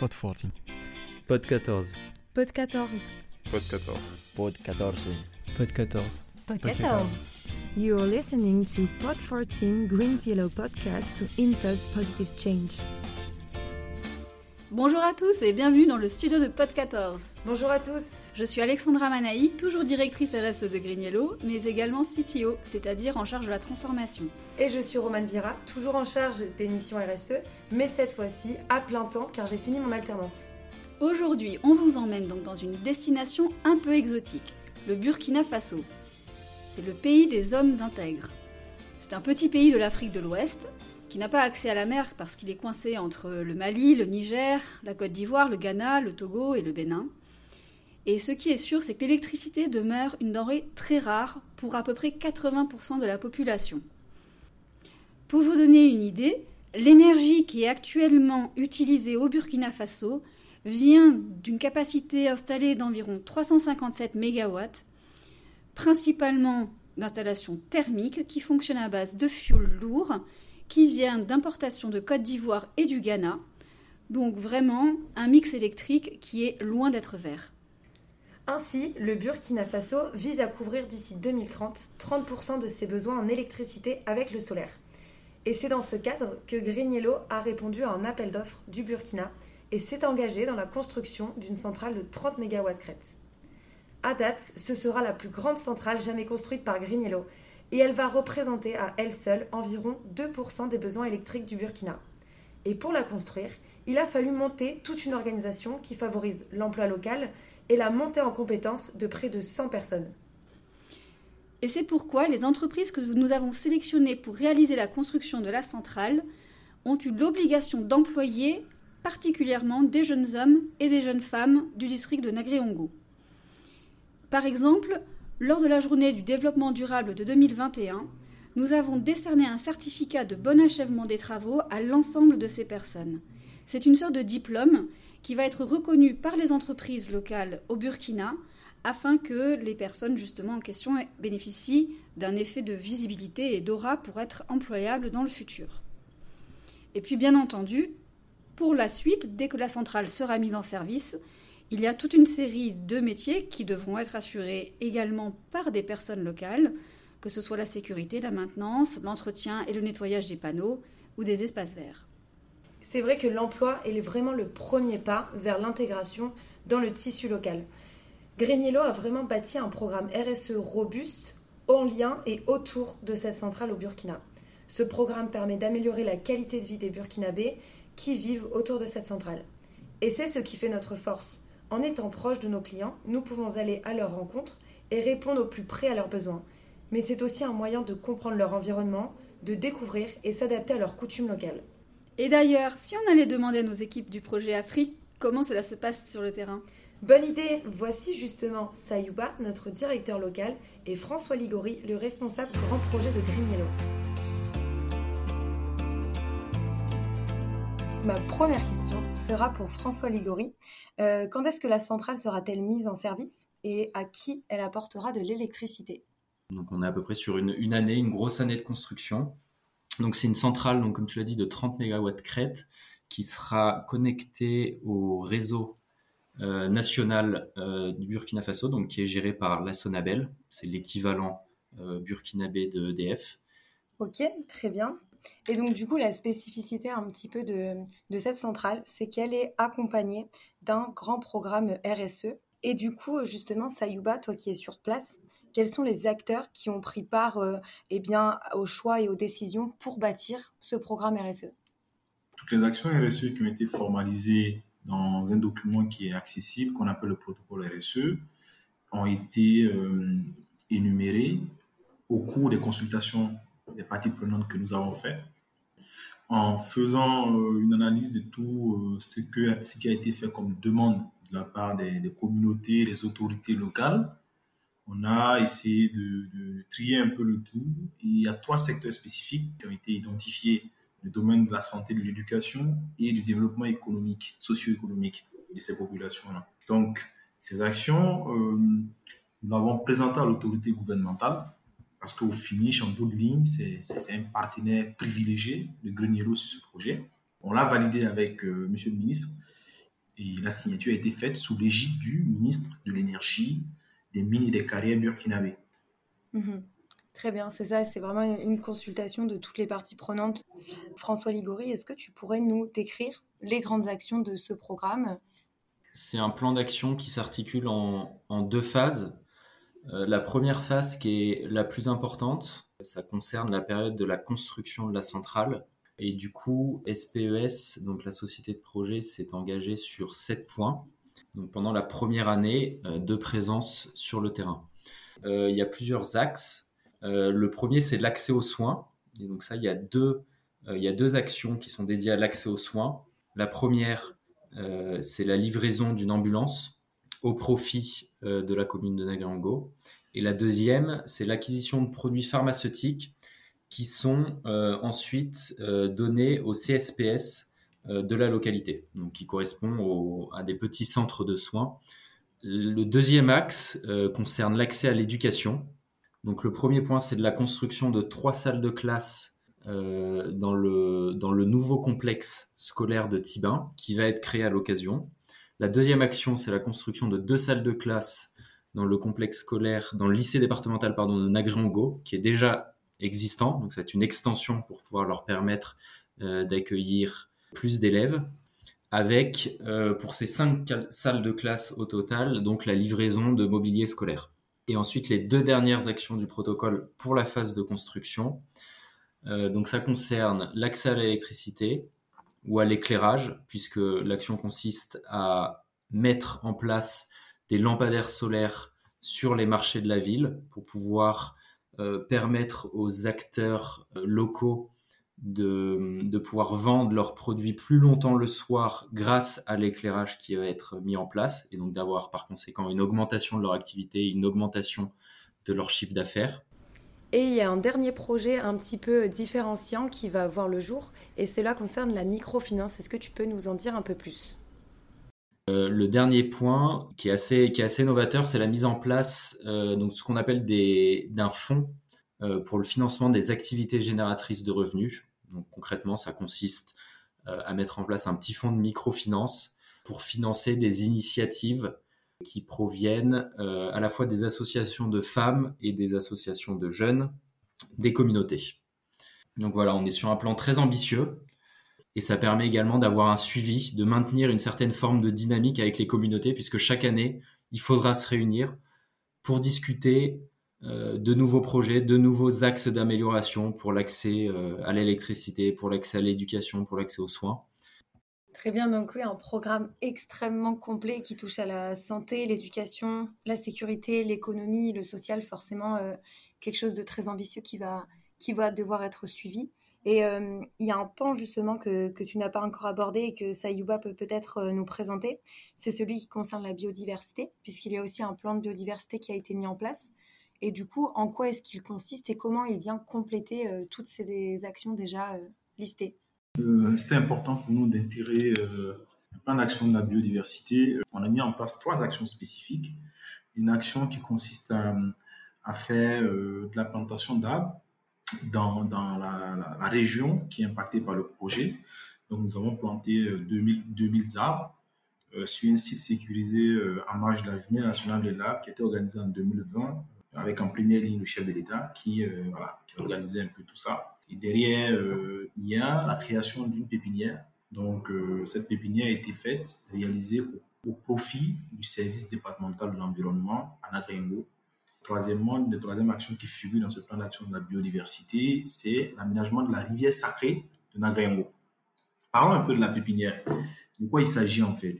Pod 14. Pod 14. Pod 14. Pod 14. Pod 14. Pod 14. Pod 14. You're listening to Pod 14 Green's Yellow podcast to impulse positive change. Bonjour à tous et bienvenue dans le studio de Pod 14. Bonjour à tous. Je suis Alexandra Manaï, toujours directrice RSE de Green Yellow, mais également CTO, c'est-à-dire en charge de la transformation. Et je suis Romane Vira, toujours en charge des missions RSE, mais cette fois-ci à plein temps car j'ai fini mon alternance. Aujourd'hui, on vous emmène donc dans une destination un peu exotique, le Burkina Faso. C'est le pays des hommes intègres. C'est un petit pays de l'Afrique de l'Ouest qui n'a pas accès à la mer parce qu'il est coincé entre le Mali, le Niger, la Côte d'Ivoire, le Ghana, le Togo et le Bénin. Et ce qui est sûr, c'est que l'électricité demeure une denrée très rare pour à peu près 80% de la population. Pour vous donner une idée, l'énergie qui est actuellement utilisée au Burkina Faso vient d'une capacité installée d'environ 357 MW, principalement d'installations thermiques qui fonctionnent à base de fioul lourd qui vient d'importation de Côte d'Ivoire et du Ghana. Donc vraiment un mix électrique qui est loin d'être vert. Ainsi, le Burkina Faso vise à couvrir d'ici 2030 30% de ses besoins en électricité avec le solaire. Et c'est dans ce cadre que Green Yellow a répondu à un appel d'offres du Burkina et s'est engagé dans la construction d'une centrale de 30 MW crête. À date, ce sera la plus grande centrale jamais construite par Green Yellow et elle va représenter à elle seule environ 2% des besoins électriques du Burkina. Et pour la construire, il a fallu monter toute une organisation qui favorise l'emploi local et la montée en compétences de près de 100 personnes. Et c'est pourquoi les entreprises que nous avons sélectionnées pour réaliser la construction de la centrale ont eu l'obligation d'employer particulièrement des jeunes hommes et des jeunes femmes du district de Nagréongo. Par exemple, lors de la journée du développement durable de 2021, nous avons décerné un certificat de bon achèvement des travaux à l'ensemble de ces personnes. C'est une sorte de diplôme qui va être reconnu par les entreprises locales au Burkina afin que les personnes justement en question bénéficient d'un effet de visibilité et d'aura pour être employables dans le futur. Et puis bien entendu, pour la suite, dès que la centrale sera mise en service, il y a toute une série de métiers qui devront être assurés également par des personnes locales, que ce soit la sécurité, la maintenance, l'entretien et le nettoyage des panneaux ou des espaces verts. C'est vrai que l'emploi est vraiment le premier pas vers l'intégration dans le tissu local. Greniello a vraiment bâti un programme RSE robuste en lien et autour de cette centrale au Burkina. Ce programme permet d'améliorer la qualité de vie des Burkinabés qui vivent autour de cette centrale. Et c'est ce qui fait notre force. En étant proche de nos clients, nous pouvons aller à leur rencontre et répondre au plus près à leurs besoins. Mais c'est aussi un moyen de comprendre leur environnement, de découvrir et s'adapter à leurs coutumes locales. Et d'ailleurs, si on allait demander à nos équipes du projet Afrique comment cela se passe sur le terrain? Bonne idée Voici justement Sayouba, notre directeur local, et François Ligori, le responsable grand projet de Green Yellow. Ma première question sera pour François Ligori. Euh, quand est-ce que la centrale sera-t-elle mise en service et à qui elle apportera de l'électricité? Donc on est à peu près sur une, année, une grosse année de construction. Donc c'est une centrale, donc comme tu l'as dit, de 30 MW crête qui sera connectée au réseau euh, national euh, du Burkina Faso, donc qui est géré par la Sonabel. C'est l'équivalent burkinabé de EDF. Ok, très bien. Et donc, du coup, la spécificité un petit peu de, cette centrale, c'est qu'elle est accompagnée d'un grand programme RSE. Et du coup, justement, Sayuba, toi qui es sur place, quels sont les acteurs qui ont pris part euh, eh bien, aux choix et aux décisions pour bâtir ce programme RSE Toutes les actions RSE qui ont été formalisées dans un document qui est accessible, qu'on appelle le protocole RSE, ont été euh, énumérées au cours des consultations des parties prenantes que nous avons fait, en faisant euh, une analyse de tout euh, ce qui a été fait comme demande de la part des, communautés, des autorités locales. On a essayé de, trier un peu le tout. il y a trois secteurs spécifiques qui ont été identifiés le domaine de la santé, de l'éducation et du développement économique, socio-économique de ces populations-là. Donc, ces actions, euh, nous l'avons présentées à l'autorité gouvernementale parce qu'au finish, en bout de ligne, c'est un partenaire privilégié de Greniero sur ce projet. On l'a validé avec euh, Monsieur le ministre Et la signature a été faite sous l'égide du ministre de l'Énergie, des mines et des carrières burkinabé. Mhm. Très bien, c'est ça, c'est vraiment une consultation de toutes les parties prenantes. François Ligori, est-ce que tu pourrais nous décrire les grandes actions de ce programme? C'est un plan d'action qui s'articule en, deux phases. Euh, la première phase qui est la plus importante, ça concerne la période de la construction de la centrale. Et du coup, SPES, e donc la société de projet, s'est engagée sur sept points donc pendant la première année euh, de présence sur le terrain. Euh, il y a plusieurs axes. Euh, le premier, c'est l'accès aux soins. Et donc ça, il y, a deux, actions qui sont dédiées à l'accès aux soins. La première, c'est la livraison d'une ambulance au profit de la commune de Nagrango. Et la deuxième, c'est l'acquisition de produits pharmaceutiques qui sont ensuite donnés au CSPS euh, de la localité, donc qui correspond à des petits centres de soins. Le deuxième axe euh, concerne l'accès à l'éducation. Donc le premier point, c'est de la construction de trois salles de classe euh, dans, le, dans le nouveau complexe scolaire de Tibin, qui va être créé à l'occasion. La deuxième action, c'est la construction de deux salles de classe dans le complexe scolaire, dans le lycée départemental pardon, de Nagriango, qui est déjà existant. Donc, c'est une extension pour pouvoir leur permettre d'accueillir plus d'élèves, avec euh, pour ces cinq salles de classe au total, donc la livraison de mobilier scolaire. Et ensuite, les deux dernières actions du protocole pour la phase de construction. Euh, donc ça concerne l'accès à l'électricité ou à l'éclairage, puisque l'action consiste à mettre en place des lampadaires solaires sur les marchés de la ville pour pouvoir euh, permettre aux acteurs locaux de, pouvoir vendre leurs produits plus longtemps le soir grâce à l'éclairage qui va être mis en place et donc d'avoir par conséquent une augmentation de leur activité, une augmentation de leur chiffre d'affaires. Et il y a un dernier projet un petit peu différenciant qui va voir le jour et cela concerne la microfinance. Est-ce que tu peux nous en dire un peu plus? euh, le dernier point qui est assez, qui novateur, c'est la mise en place euh, donc ce qu'on appelle d'un fonds euh, pour le financement des activités génératrices de revenus. Donc concrètement, ça consiste euh, à mettre en place un petit fonds de microfinance pour financer des initiatives qui proviennent euh, à la fois des associations de femmes et des associations de jeunes des communautés. Donc voilà, on est sur un plan très ambitieux et ça permet également d'avoir un suivi, de maintenir une certaine forme de dynamique avec les communautés puisque chaque année, il faudra se réunir pour discuter euh, de nouveaux projets, de nouveaux axes d'amélioration pour l'accès euh, à l'électricité, pour l'accès à l'éducation, pour l'accès aux soins. Très bien, donc oui, un programme extrêmement complet qui touche à la santé, l'éducation, la sécurité, l'économie, le social, forcément euh, quelque chose de très ambitieux qui va, qui va devoir être suivi. Et il y a un pan justement que, que tu n'as pas encore abordé et que Sayuba peut peut-être nous présenter, c'est celui qui concerne la biodiversité, puisqu'il y a aussi un plan de biodiversité qui a été mis en place. Et du coup, en quoi est-ce qu'il consiste et comment il vient compléter euh, toutes ces actions déjà euh, listées? Euh, C'était important pour nous d'intégrer un plan d'action de la biodiversité. On a mis en place trois actions spécifiques. Une action qui consiste à, faire de la plantation d'arbres dans, dans la, région qui est impactée par le projet. Donc, nous avons planté 2000, 2000 arbres sur un site sécurisé en marge de la Journée nationale de l'arbre qui a été organisée en 2020 avec en première ligne le chef de l'État qui, euh, voilà, qui organisait un peu tout ça. Et derrière, euh, il y a la création d'une pépinière. Donc, euh, cette pépinière a été faite, réalisée au, profit du service départemental de l'environnement à Nagrengo. Troisièmement, la troisième action qui figure dans ce plan d'action de la biodiversité, c'est l'aménagement de la rivière sacrée de Nagrengo. Parlons un peu de la pépinière. De quoi il s'agit en fait?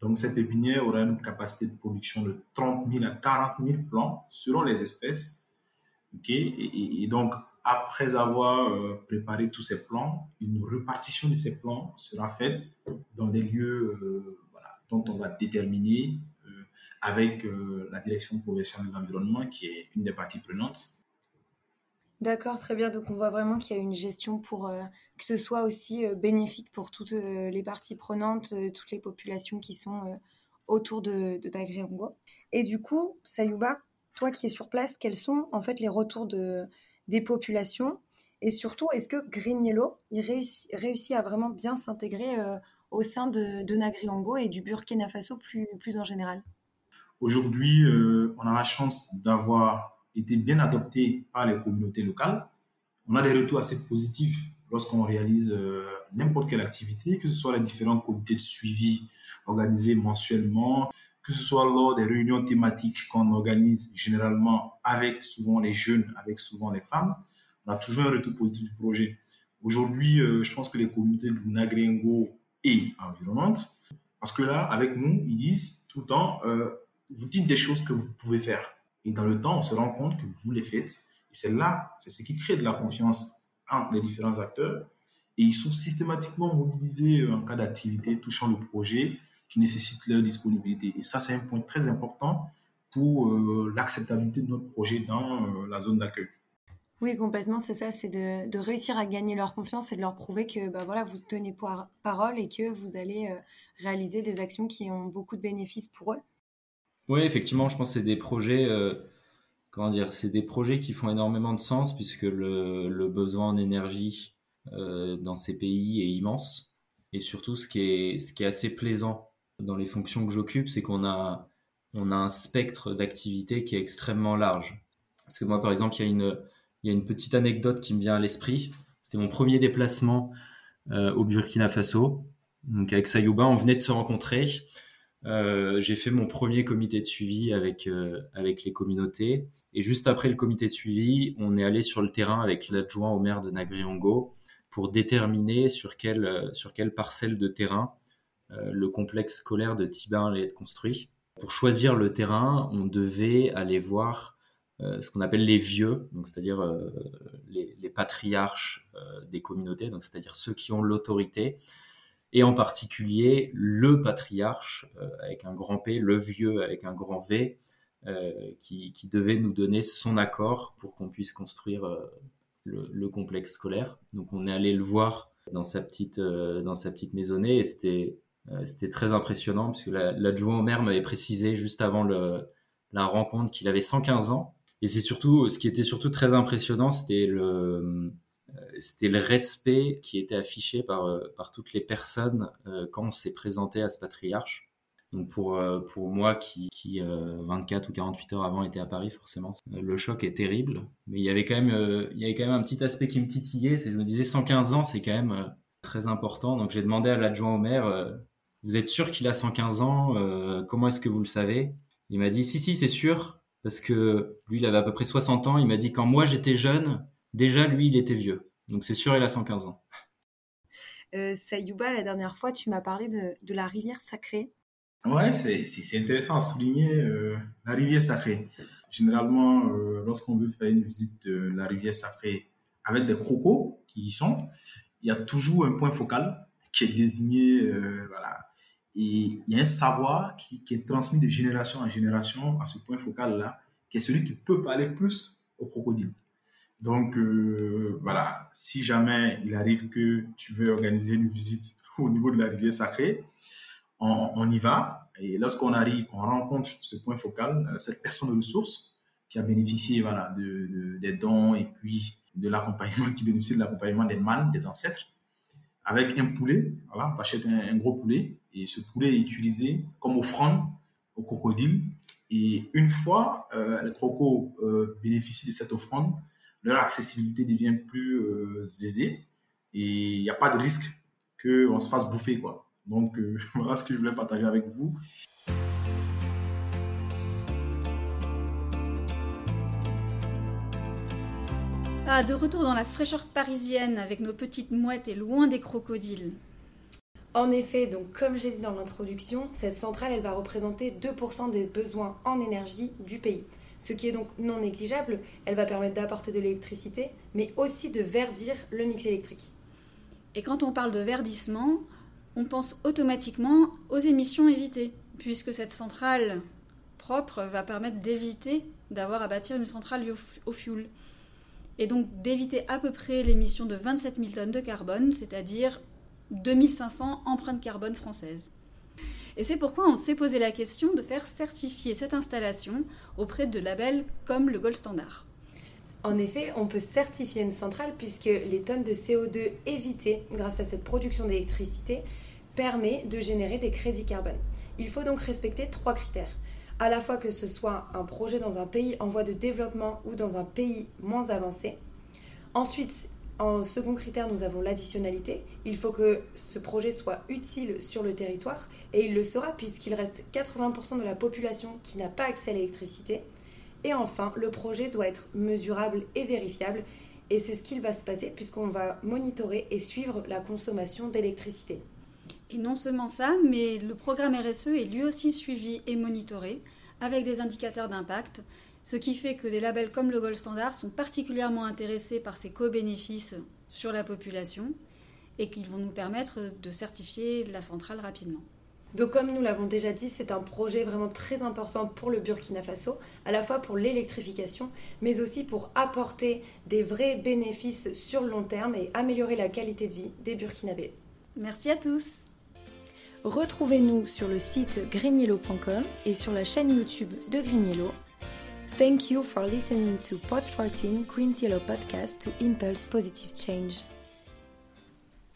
Donc, cette pépinière aura une capacité de production de 30 000 à 40 000 plants selon les espèces. Et, donc, après avoir euh, préparé tous ces plants, une répartition de ces plants sera faite dans des lieux euh, dont on va déterminer euh, avec la direction provinciale de l'environnement, qui est une des parties prenantes. D'accord, très bien. Donc on voit vraiment qu'il y a une gestion pour euh, que ce soit aussi euh, bénéfique pour toutes euh, les parties prenantes, toutes les populations qui sont autour de, de Et du coup, Sayuba, toi qui es sur place, quels sont en fait les retours de, des populations? Et surtout, est-ce que Green Yellow il réussit, à vraiment bien s'intégrer au sein de, de Nagriongo et du Burkina Faso plus en général? Aujourd'hui, euh, on a la chance d'avoir été bien adopté par les communautés locales. On a des retours assez positifs lorsqu'on réalise euh, n'importe quelle activité, que ce soit les différents comités de suivi organisés mensuellement, que ce soit lors des réunions thématiques qu'on organise généralement avec souvent les jeunes, avec souvent les femmes. On a toujours un retour positif du projet. Aujourd'hui, euh, je pense que les communautés du Nagrengo et environnantes, parce que là, avec nous, ils disent tout le temps, vous dites des choses que vous pouvez faire. Et dans le temps, on se rend compte que vous les faites. Et c'est là, c'est ce qui crée de la confiance entre les différents acteurs. Et ils sont systématiquement mobilisés en cas d'activité touchant le projet qui nécessite leur disponibilité. Et ça, c'est un point très important pour euh, l'acceptabilité de notre projet dans euh, la zone d'accueil. Oui, complètement, c'est ça, c'est de, réussir à gagner leur confiance et de leur prouver que bah, voilà, vous tenez parole et que vous allez euh, réaliser des actions qui ont beaucoup de bénéfices pour eux. Oui, effectivement, je pense que c'est des projets, euh, comment dire, c'est des projets qui font énormément de sens puisque le, le besoin en énergie euh, dans ces pays est immense. Et surtout, ce qui est, ce qui est assez plaisant dans les fonctions que j'occupe, c'est qu'on a, on a un spectre d'activité qui est extrêmement large. Parce que moi, par exemple, il y a une, il y a une petite anecdote qui me vient à l'esprit. C'était mon premier déplacement euh, au Burkina Faso. Donc avec Sayouba, on venait de se rencontrer. Euh, j'ai fait mon premier comité de suivi avec, euh, avec les communautés. Et juste après le comité de suivi, on est allé sur le terrain avec l'adjoint au maire de Nagriongo pour déterminer sur quelle, euh, sur quelle parcelle de terrain le complexe scolaire de Tibin allait être construit. Pour choisir le terrain, on devait aller voir ce qu'on appelle les vieux, c'est-à-dire les, les, patriarches des communautés, c'est-à-dire ceux qui ont l'autorité et en particulier le patriarche euh, avec un grand P, le vieux avec un grand V, euh, qui, devait nous donner son accord pour qu'on puisse construire euh, le, le, complexe scolaire. Donc on est allé le voir dans sa petite, dans sa petite maisonnée et c'était c'était très impressionnant parce que l'adjoint au maire m'avait précisé juste avant la rencontre qu'il avait 115 ans. Et c'est surtout, ce qui était surtout très impressionnant, c'était le, c'était le respect qui était affiché par, euh, par toutes les personnes euh, quand on s'est présenté à ce patriarche. Donc pour, pour moi qui, qui 24 ou 48 heures avant était à Paris, forcément, le choc est terrible. Mais il y avait quand même, il y avait quand même un petit aspect qui me titillait. C'est je me disais 115 ans, c'est quand même très important. Donc j'ai demandé à l'adjoint au maire, vous êtes sûr qu'il a 115 ans Comment est-ce que vous le savez? Il m'a dit, si, si, c'est sûr. Parce que lui, il avait à peu près 60 ans. Il m'a dit, quand moi j'étais jeune, Déjà, lui, il était vieux. Donc c'est sûr, il a 115 ans. Euh, Sayouba, la dernière fois, tu m'as parlé de, la rivière sacrée. Ouais, c'est intéressant à souligner euh, la rivière sacrée. Généralement, euh, lorsqu'on veut faire une visite de la rivière sacrée avec des crocos qui y sont, il y a toujours un point focal qui est désigné. Euh, voilà. Et il y a un savoir qui, qui, est transmis de génération en génération à ce point focal-là, qui est celui qui peut parler plus au crocodile. Donc, euh, voilà, si jamais il arrive que tu veux organiser une visite au niveau de la rivière sacrée, on, y va. Et lorsqu'on arrive, on rencontre ce point focal, euh, cette personne de ressources qui a bénéficié voilà, de, des dons et puis de l'accompagnement, qui bénéficie de l'accompagnement des mânes, des ancêtres, avec un poulet. Voilà, on achète un, gros poulet et ce poulet est utilisé comme offrande au crocodile. Et une fois euh, le croco bénéficie de cette offrande, leur accessibilité devient plus euh, aisée et il n'y a pas de risque qu'on se fasse bouffer. Quoi. Donc euh, voilà ce que je voulais partager avec vous. Ah, de retour dans la fraîcheur parisienne avec nos petites mouettes et loin des crocodiles. En effet, donc comme j'ai dit dans l'introduction, cette centrale elle va représenter 2% des besoins en énergie du pays ce qui est donc non négligeable. Elle va permettre d'apporter de l'électricité, mais aussi de verdir le mix électrique. Et quand on parle de verdissement, on pense automatiquement aux émissions évitées, puisque cette centrale propre va permettre d'éviter d'avoir à bâtir une centrale au fioul. Et donc d'éviter à peu près l'émission de 27 000 tonnes de carbone, c'est-à-dire 2500 empreintes carbone françaises. Et c'est pourquoi on s'est posé la question de faire certifier cette installation auprès de labels comme le Gold Standard. En effet, on peut certifier une centrale puisque les tonnes de CO2 évitées grâce à cette production d'électricité permet de générer des crédits carbone. Il faut donc respecter trois critères. À la fois que ce soit un projet dans un pays en voie de développement ou dans un pays moins avancé. Ensuite, en second critère, nous avons l'additionnalité. Il faut que ce projet soit utile sur le territoire et il le sera puisqu'il reste 80% de la population qui n'a pas accès à l'électricité. Et enfin, le projet doit être mesurable et vérifiable et c'est ce qu'il va se passer puisqu'on va monitorer et suivre la consommation d'électricité. Et non seulement ça, mais le programme RSE est lui aussi suivi et monitoré avec des indicateurs d'impact, ce qui fait que des labels comme le Gold Standard sont particulièrement intéressés par ces co-bénéfices sur la population et qu'ils vont nous permettre de certifier la centrale rapidement. Donc comme nous l'avons déjà dit, c'est un projet vraiment très important pour le Burkina Faso, à la fois pour l'électrification, mais aussi pour apporter des vrais bénéfices sur le long terme et améliorer la qualité de vie des Burkinabés. Merci à tous. Retrouvez-nous sur le site greenyellow.com et sur la chaîne YouTube de Green Thank you for listening to Pod 14 Green Yellow podcast to impulse positive change.